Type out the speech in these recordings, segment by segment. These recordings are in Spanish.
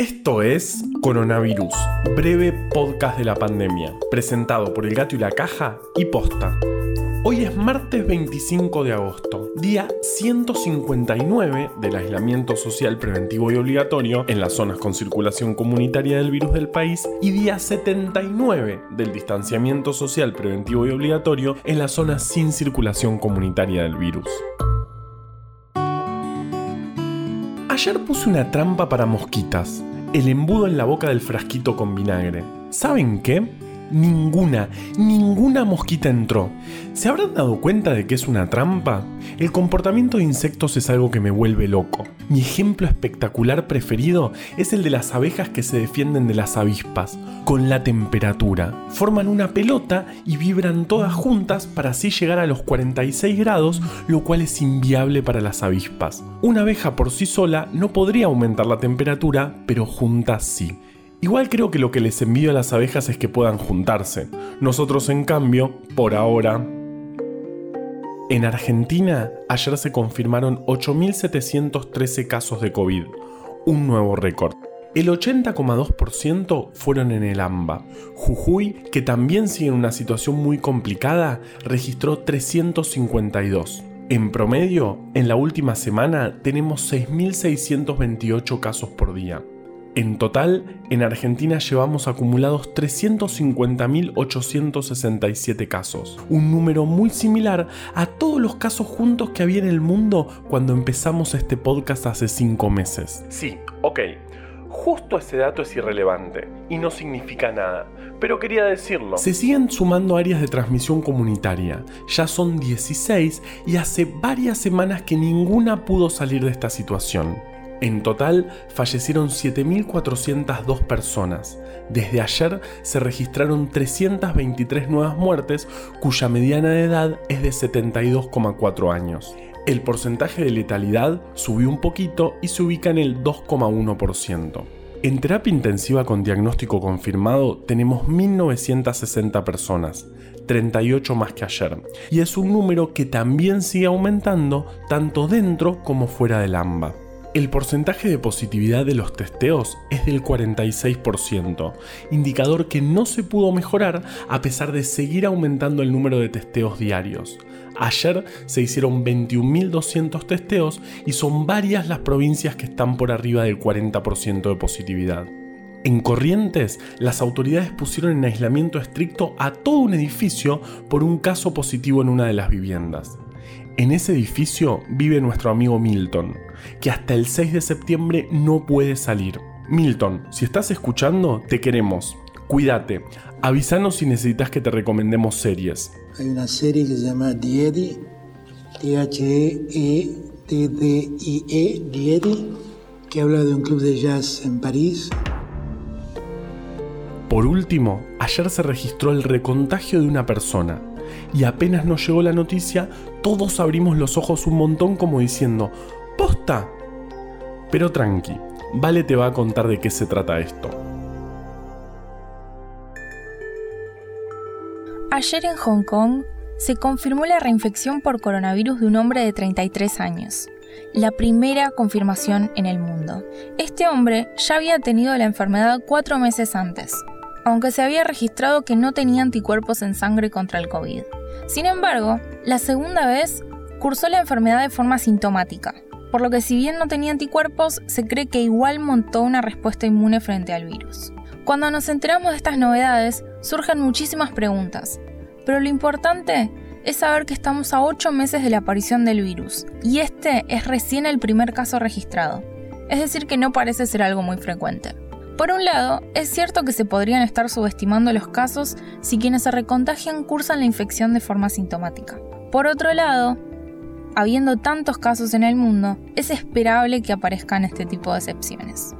Esto es Coronavirus, breve podcast de la pandemia, presentado por El Gato y la Caja y Posta. Hoy es martes 25 de agosto, día 159 del aislamiento social preventivo y obligatorio en las zonas con circulación comunitaria del virus del país y día 79 del distanciamiento social preventivo y obligatorio en las zonas sin circulación comunitaria del virus. Ayer puse una trampa para mosquitas, el embudo en la boca del frasquito con vinagre. ¿Saben qué? Ninguna, ninguna mosquita entró. ¿Se habrán dado cuenta de que es una trampa? El comportamiento de insectos es algo que me vuelve loco. Mi ejemplo espectacular preferido es el de las abejas que se defienden de las avispas, con la temperatura. Forman una pelota y vibran todas juntas para así llegar a los 46 grados, lo cual es inviable para las avispas. Una abeja por sí sola no podría aumentar la temperatura, pero juntas sí. Igual creo que lo que les envío a las abejas es que puedan juntarse. Nosotros, en cambio, por ahora... En Argentina, ayer se confirmaron 8.713 casos de COVID, un nuevo récord. El 80,2% fueron en el AMBA. Jujuy, que también sigue en una situación muy complicada, registró 352. En promedio, en la última semana tenemos 6.628 casos por día. En total, en Argentina llevamos acumulados 350.867 casos, un número muy similar a todos los casos juntos que había en el mundo cuando empezamos este podcast hace 5 meses. Sí, ok, justo ese dato es irrelevante y no significa nada, pero quería decirlo. Se siguen sumando áreas de transmisión comunitaria, ya son 16 y hace varias semanas que ninguna pudo salir de esta situación. En total fallecieron 7.402 personas. Desde ayer se registraron 323 nuevas muertes cuya mediana de edad es de 72,4 años. El porcentaje de letalidad subió un poquito y se ubica en el 2,1%. En terapia intensiva con diagnóstico confirmado tenemos 1.960 personas, 38 más que ayer, y es un número que también sigue aumentando tanto dentro como fuera del AMBA. El porcentaje de positividad de los testeos es del 46%, indicador que no se pudo mejorar a pesar de seguir aumentando el número de testeos diarios. Ayer se hicieron 21.200 testeos y son varias las provincias que están por arriba del 40% de positividad. En Corrientes, las autoridades pusieron en aislamiento estricto a todo un edificio por un caso positivo en una de las viviendas. En ese edificio vive nuestro amigo Milton, que hasta el 6 de septiembre no puede salir. Milton, si estás escuchando, te queremos. Cuídate. Avísanos si necesitas que te recomendemos series. Hay una serie que se llama Diedi, T-H-E-E-D-D-I-E, Diedi, que habla de un club de jazz en París. Por último, ayer se registró el recontagio de una persona y apenas nos llegó la noticia, todos abrimos los ojos un montón como diciendo, ¡posta! Pero tranqui, Vale te va a contar de qué se trata esto. Ayer en Hong Kong se confirmó la reinfección por coronavirus de un hombre de 33 años, la primera confirmación en el mundo. Este hombre ya había tenido la enfermedad cuatro meses antes, aunque se había registrado que no tenía anticuerpos en sangre contra el COVID. Sin embargo, la segunda vez cursó la enfermedad de forma sintomática, por lo que si bien no tenía anticuerpos, se cree que igual montó una respuesta inmune frente al virus. Cuando nos enteramos de estas novedades, surgen muchísimas preguntas, pero lo importante es saber que estamos a 8 meses de la aparición del virus, y este es recién el primer caso registrado, es decir que no parece ser algo muy frecuente. Por un lado, es cierto que se podrían estar subestimando los casos si quienes se recontagian cursan la infección de forma sintomática. Por otro lado, habiendo tantos casos en el mundo, es esperable que aparezcan este tipo de excepciones.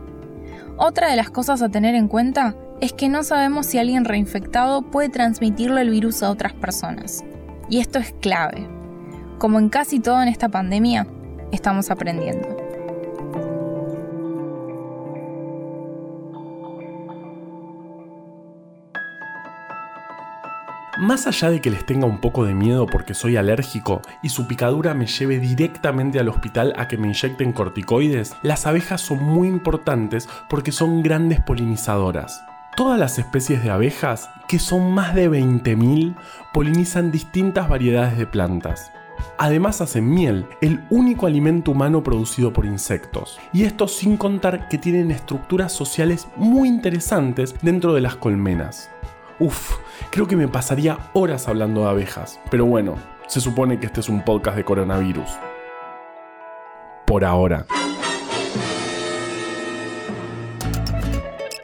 Otra de las cosas a tener en cuenta es que no sabemos si alguien reinfectado puede transmitirle el virus a otras personas. Y esto es clave. Como en casi todo en esta pandemia, estamos aprendiendo. Más allá de que les tenga un poco de miedo porque soy alérgico y su picadura me lleve directamente al hospital a que me inyecten corticoides, las abejas son muy importantes porque son grandes polinizadoras. Todas las especies de abejas, que son más de 20.000, polinizan distintas variedades de plantas. Además hacen miel, el único alimento humano producido por insectos. Y esto sin contar que tienen estructuras sociales muy interesantes dentro de las colmenas. Uf, creo que me pasaría horas hablando de abejas, pero bueno, se supone que este es un podcast de coronavirus. Por ahora.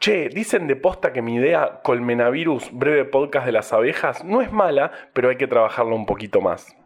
Che, dicen de posta que mi idea Colmenavirus, breve podcast de las abejas, no es mala, pero hay que trabajarlo un poquito más.